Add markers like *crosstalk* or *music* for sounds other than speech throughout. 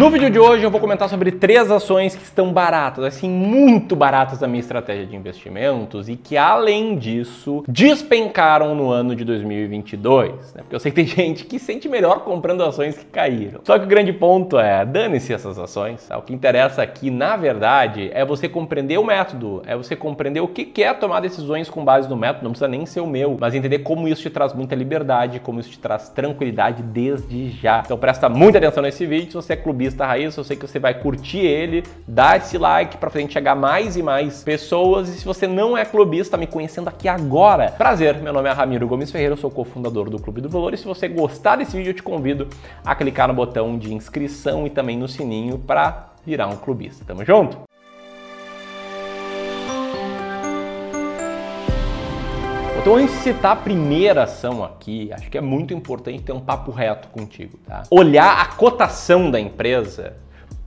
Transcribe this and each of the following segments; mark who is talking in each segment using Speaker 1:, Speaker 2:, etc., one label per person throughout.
Speaker 1: No vídeo de hoje eu vou comentar sobre três ações que estão baratas, assim, muito baratas na minha estratégia de investimentos e que, além disso, despencaram no ano de 2022. Né? Porque eu sei que tem *laughs* gente que sente melhor comprando ações que caíram. Só que o grande ponto é, dane-se essas ações. Tá? O que interessa aqui, na verdade, é você compreender o método, é você compreender o que é tomar decisões com base no método, não precisa nem ser o meu, mas entender como isso te traz muita liberdade, como isso te traz tranquilidade desde já. Então presta muita atenção nesse vídeo, se você é clubista raiz, eu sei que você vai curtir ele, dá esse like para frente chegar mais e mais pessoas. E se você não é clubista, me conhecendo aqui agora, prazer, meu nome é Ramiro Gomes Ferreira, eu sou cofundador do Clube do Valor. E se você gostar desse vídeo, eu te convido a clicar no botão de inscrição e também no sininho para virar um clubista. Tamo junto? Então, antes de citar a primeira ação aqui, acho que é muito importante ter um papo reto contigo, tá? Olhar a cotação da empresa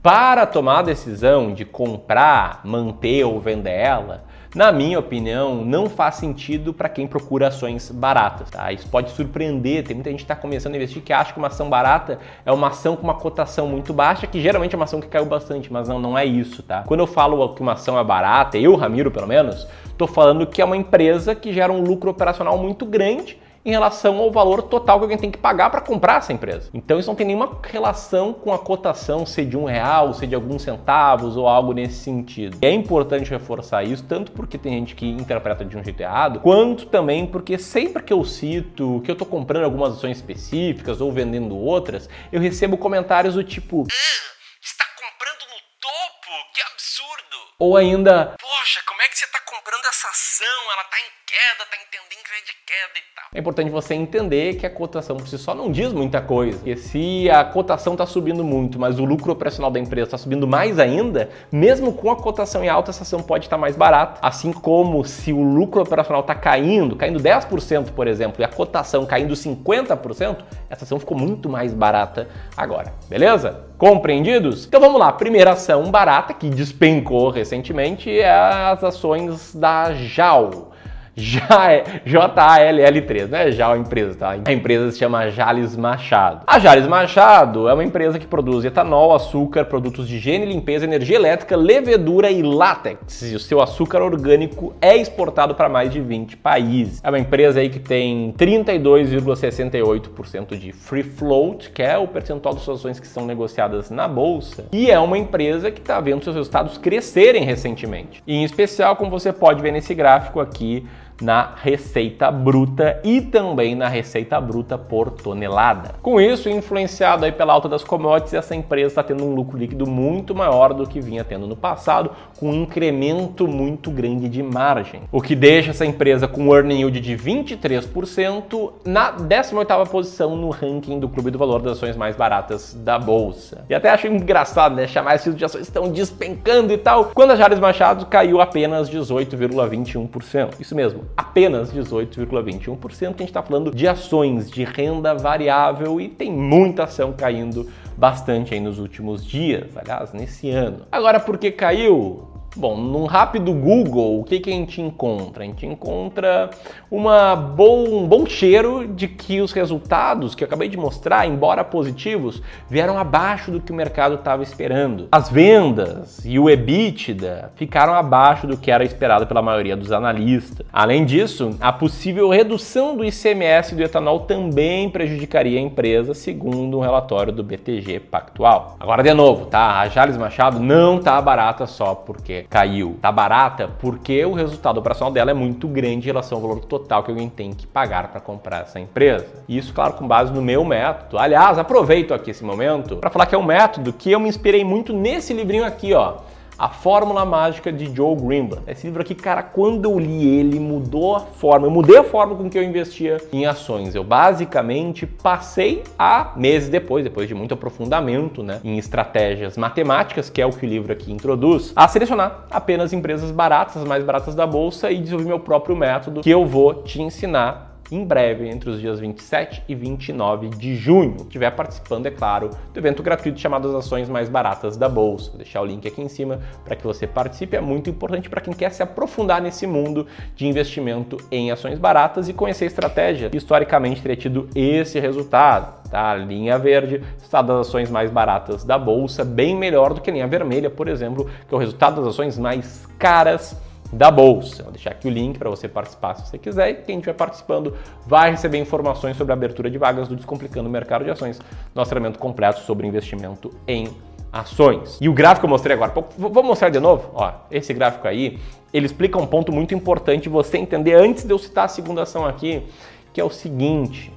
Speaker 1: para tomar a decisão de comprar, manter ou vender ela na minha opinião, não faz sentido para quem procura ações baratas. Tá? Isso pode surpreender. Tem muita gente que está começando a investir que acha que uma ação barata é uma ação com uma cotação muito baixa, que geralmente é uma ação que caiu bastante, mas não, não é isso. Tá? Quando eu falo que uma ação é barata, eu, Ramiro, pelo menos, estou falando que é uma empresa que gera um lucro operacional muito grande em relação ao valor total que alguém tem que pagar para comprar essa empresa. Então isso não tem nenhuma relação com a cotação ser de um real, ser de alguns centavos ou algo nesse sentido. É importante reforçar isso, tanto porque tem gente que interpreta de um jeito errado, quanto também porque sempre que eu cito que eu estou comprando algumas ações específicas ou vendendo outras, eu recebo comentários do tipo. Ah, está comprando no topo? Que absurdo! Ou ainda. Poxa, como é que você comprando essa ação? Ela está em queda, está em tendência de queda e tal. É importante você entender que a cotação por si só não diz muita coisa. E se a cotação está subindo muito, mas o lucro operacional da empresa está subindo mais ainda, mesmo com a cotação em alta, essa ação pode estar tá mais barata. Assim como se o lucro operacional está caindo, caindo 10%, por exemplo, e a cotação caindo 50%, essa ação ficou muito mais barata agora. Beleza? Compreendidos? Então vamos lá. Primeira ação barata que despencou recentemente é as ações da JAL. Já é J-A-L-L-3, né? Já a empresa, tá? A empresa se chama Jales Machado. A Jales Machado é uma empresa que produz etanol, açúcar, produtos de higiene, limpeza, energia elétrica, levedura e látex. E o seu açúcar orgânico é exportado para mais de 20 países. É uma empresa aí que tem 32,68% de free float, que é o percentual das ações que são negociadas na bolsa. E é uma empresa que está vendo seus resultados crescerem recentemente. E, em especial, como você pode ver nesse gráfico aqui, na receita bruta e também na receita bruta por tonelada. Com isso, influenciado aí pela alta das commodities, essa empresa está tendo um lucro líquido muito maior do que vinha tendo no passado, com um incremento muito grande de margem, o que deixa essa empresa com um earning yield de 23% na 18ª posição no ranking do Clube do Valor das Ações mais baratas da bolsa. E até acho engraçado, né, chamar esses de ações estão despencando e tal, quando a Jales Machado caiu apenas 18,21%. Isso mesmo, apenas 18,21%. A gente está falando de ações de renda variável e tem muita ação caindo bastante aí nos últimos dias, aliás, nesse ano. Agora, por que caiu? Bom, num rápido Google, o que, que a gente encontra? A gente encontra uma bom, um bom cheiro de que os resultados que eu acabei de mostrar, embora positivos, vieram abaixo do que o mercado estava esperando. As vendas e o EBITDA ficaram abaixo do que era esperado pela maioria dos analistas. Além disso, a possível redução do ICMS do etanol também prejudicaria a empresa, segundo um relatório do BTG Pactual. Agora, de novo, tá? A Jales Machado não tá barata só porque caiu, tá barata porque o resultado operacional dela é muito grande em relação ao valor total que alguém tem que pagar para comprar essa empresa. Isso, claro, com base no meu método. Aliás, aproveito aqui esse momento para falar que é um método que eu me inspirei muito nesse livrinho aqui, ó. A Fórmula Mágica de Joe Greenblatt. Esse livro aqui, cara, quando eu li ele, mudou a forma. Eu mudei a forma com que eu investia em ações. Eu basicamente passei a, meses depois, depois de muito aprofundamento né, em estratégias matemáticas, que é o que o livro aqui introduz, a selecionar apenas empresas baratas, as mais baratas da bolsa e desenvolver meu próprio método que eu vou te ensinar em breve, entre os dias 27 e 29 de junho. Estiver participando, é claro, do evento gratuito chamado As Ações Mais Baratas da Bolsa. Vou deixar o link aqui em cima para que você participe. É muito importante para quem quer se aprofundar nesse mundo de investimento em ações baratas e conhecer a estratégia. Historicamente, teria tido esse resultado. Tá? A linha verde, estado das ações mais baratas da bolsa, bem melhor do que a linha vermelha, por exemplo, que é o resultado das ações mais caras da bolsa. Vou deixar aqui o link para você participar se você quiser e quem estiver participando vai receber informações sobre a abertura de vagas do Descomplicando o Mercado de Ações, nosso treinamento completo sobre investimento em ações. E o gráfico que eu mostrei agora, vou mostrar de novo, ó, esse gráfico aí, ele explica um ponto muito importante você entender antes de eu citar a segunda ação aqui, que é o seguinte,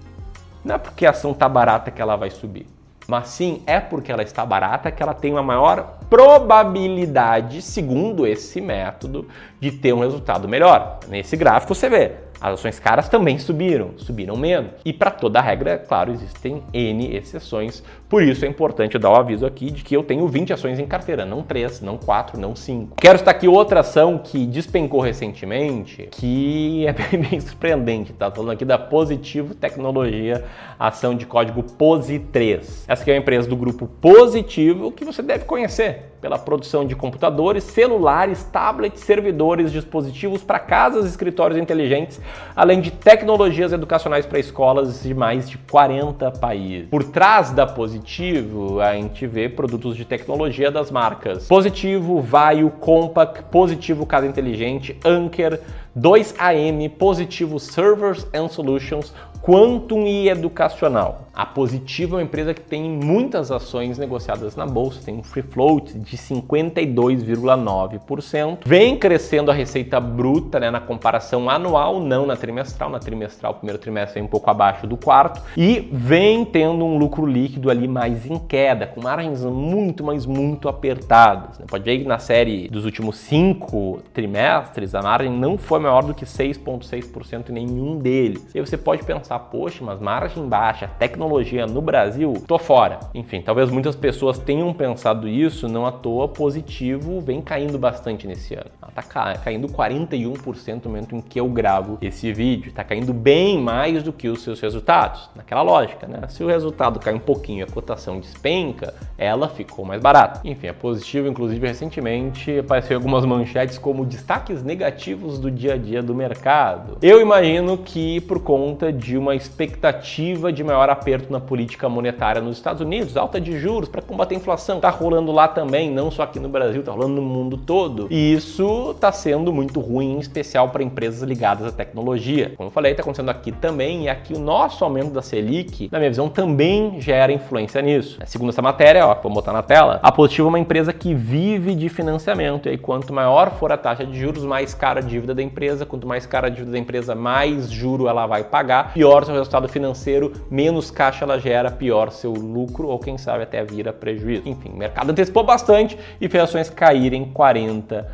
Speaker 1: não é porque a ação está barata que ela vai subir mas sim é porque ela está barata que ela tem uma maior probabilidade, segundo esse método, de ter um resultado melhor. Nesse gráfico você vê, as ações caras também subiram, subiram menos. E para toda regra, é claro, existem N exceções. Por isso é importante eu dar o aviso aqui de que eu tenho 20 ações em carteira, não 3, não 4, não 5. Quero estar aqui outra ação que despencou recentemente, que é *laughs* bem, bem surpreendente, tá? Falando aqui da Positivo Tecnologia, ação de código POSI3. Essa aqui é uma empresa do grupo Positivo que você deve conhecer pela produção de computadores, celulares, tablets, servidores, dispositivos para casas escritórios inteligentes, além de tecnologias educacionais para escolas de mais de 40 países. Por trás da Positivo, a gente vê produtos de tecnologia das marcas Positivo, Vaio, Compaq, Positivo Casa Inteligente, Anker, 2AM, Positivo Servers and Solutions, Quantum e Educacional. A Positivo é uma empresa que tem muitas ações negociadas na bolsa, tem um free float de 52,9%. Vem crescendo a receita bruta né, na comparação anual, não na trimestral. Na trimestral, o primeiro trimestre é um pouco abaixo do quarto. E vem tendo um lucro líquido ali mais em queda, com margens muito, mas muito apertadas. Né? Pode ver que na série dos últimos cinco trimestres, a margem não foi maior do que 6,6% em nenhum deles. E aí você pode pensar, poxa, mas margem baixa, tecnologia no Brasil, tô fora. Enfim, talvez muitas pessoas tenham pensado isso, não à toa positivo vem caindo bastante nesse ano. Ela tá caindo 41% no momento em que eu gravo esse vídeo, tá caindo bem mais do que os seus resultados. Naquela lógica, né? Se o resultado cai um pouquinho, a cotação despenca, ela ficou mais barata. Enfim, é positivo, inclusive recentemente apareceu algumas manchetes como destaques negativos do dia a dia do mercado. Eu imagino que por conta de uma expectativa de maior aperto na política monetária nos Estados Unidos, alta de juros para combater a inflação. Está rolando lá também, não só aqui no Brasil, está rolando no mundo todo. E isso está sendo muito ruim, em especial para empresas ligadas à tecnologia. Como eu falei, está acontecendo aqui também, e aqui o nosso aumento da Selic, na minha visão, também gera influência nisso. Segundo essa matéria, ó, vou botar na tela, a Positivo é uma empresa que vive de financiamento, e aí quanto maior for a taxa de juros, mais cara a dívida da empresa, quanto mais cara a dívida da empresa, mais juro ela vai pagar, pior seu resultado financeiro, menos caixa ela gera, pior seu lucro ou quem sabe até vira prejuízo. Enfim, o mercado antecipou bastante e fez ações caírem 40%.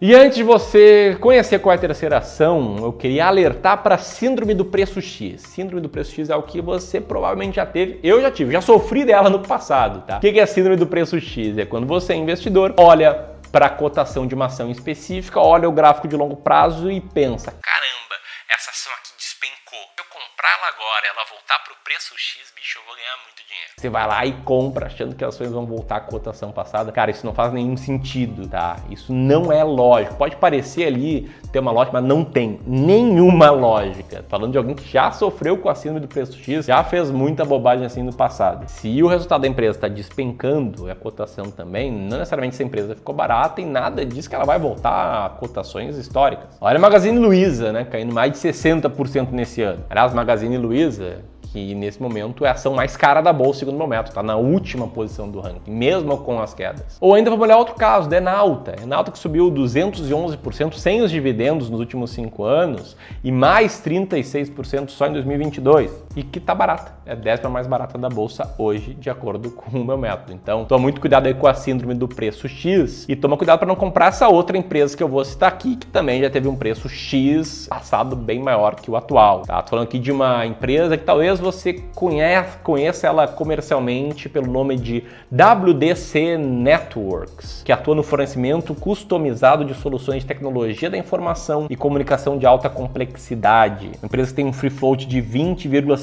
Speaker 1: E antes de você conhecer qual é a terceira ação, eu queria alertar para a síndrome do preço X. Síndrome do preço X é o que você provavelmente já teve, eu já tive, já sofri dela no passado, tá? O que é a síndrome do preço X? É quando você é investidor, olha para a cotação de uma ação específica, olha o gráfico de longo prazo e pensa: caramba, essa ação Ahora ela agora, ela voltar para o preço X, bicho, eu vou ganhar muito dinheiro. Você vai lá e compra achando que as ações vão voltar à cotação passada. Cara, isso não faz nenhum sentido, tá? Isso não é lógico. Pode parecer ali ter uma lógica, mas não tem nenhuma lógica. Falando de alguém que já sofreu com a síndrome do preço X, já fez muita bobagem assim no passado. Se o resultado da empresa está despencando, a cotação também, não necessariamente essa empresa ficou barata e nada diz que ela vai voltar a cotações históricas. Olha a Magazine Luiza, né? Caindo mais de 60% nesse ano. Aliás, Magazine Luiza, que nesse momento é a ação mais cara da bolsa, segundo o método, está na última posição do ranking, mesmo com as quedas. Ou ainda vamos olhar outro caso, da Enalta. Enalta que subiu 211% sem os dividendos nos últimos 5 anos e mais 36% só em 2022 e que está barata. É a décima mais barata da bolsa hoje, de acordo com o meu método. Então, toma muito cuidado aí com a síndrome do preço X e toma cuidado para não comprar essa outra empresa que eu vou citar aqui, que também já teve um preço X passado bem maior que o atual. Tá? Tô falando aqui de uma empresa que talvez você conheça ela comercialmente pelo nome de WDC Networks, que atua no fornecimento customizado de soluções de tecnologia da informação e comunicação de alta complexidade. A empresa tem um free float de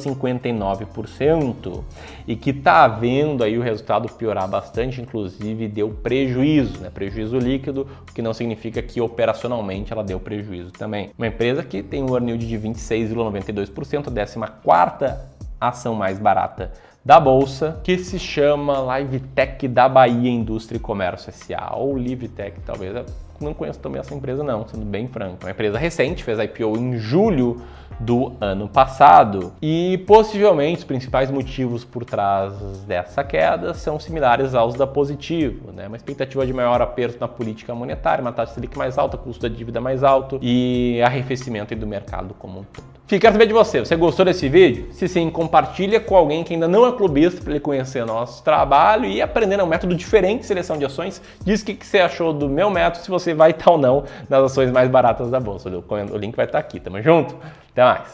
Speaker 1: 20,59% e que está vendo aí o resultado piorar bastante, inclusive deu prejuízo, né? prejuízo líquido, o que não significa que operacionalmente ela deu prejuízo também. Uma empresa que tem um earn de 26,92%, a 14 ação mais barata da bolsa, que se chama LiveTech da Bahia Indústria e Comércio SA, ou LiveTech, talvez. Eu não conheço também essa empresa não, sendo bem franco. É uma empresa recente, fez IPO em julho do ano passado e possivelmente os principais motivos por trás dessa queda são similares aos da Positivo, né? Uma expectativa de maior aperto na política monetária, uma taxa Selic mais alta, custo da dívida mais alto e arrefecimento do mercado como um todo. Quero saber de você. Você gostou desse vídeo? Se sim, compartilha com alguém que ainda não é clubista para ele conhecer nosso trabalho e aprender um método diferente de seleção de ações. Diz o que você achou do meu método, se você vai estar ou não nas ações mais baratas da bolsa. O link vai estar aqui. Tamo junto? Até mais.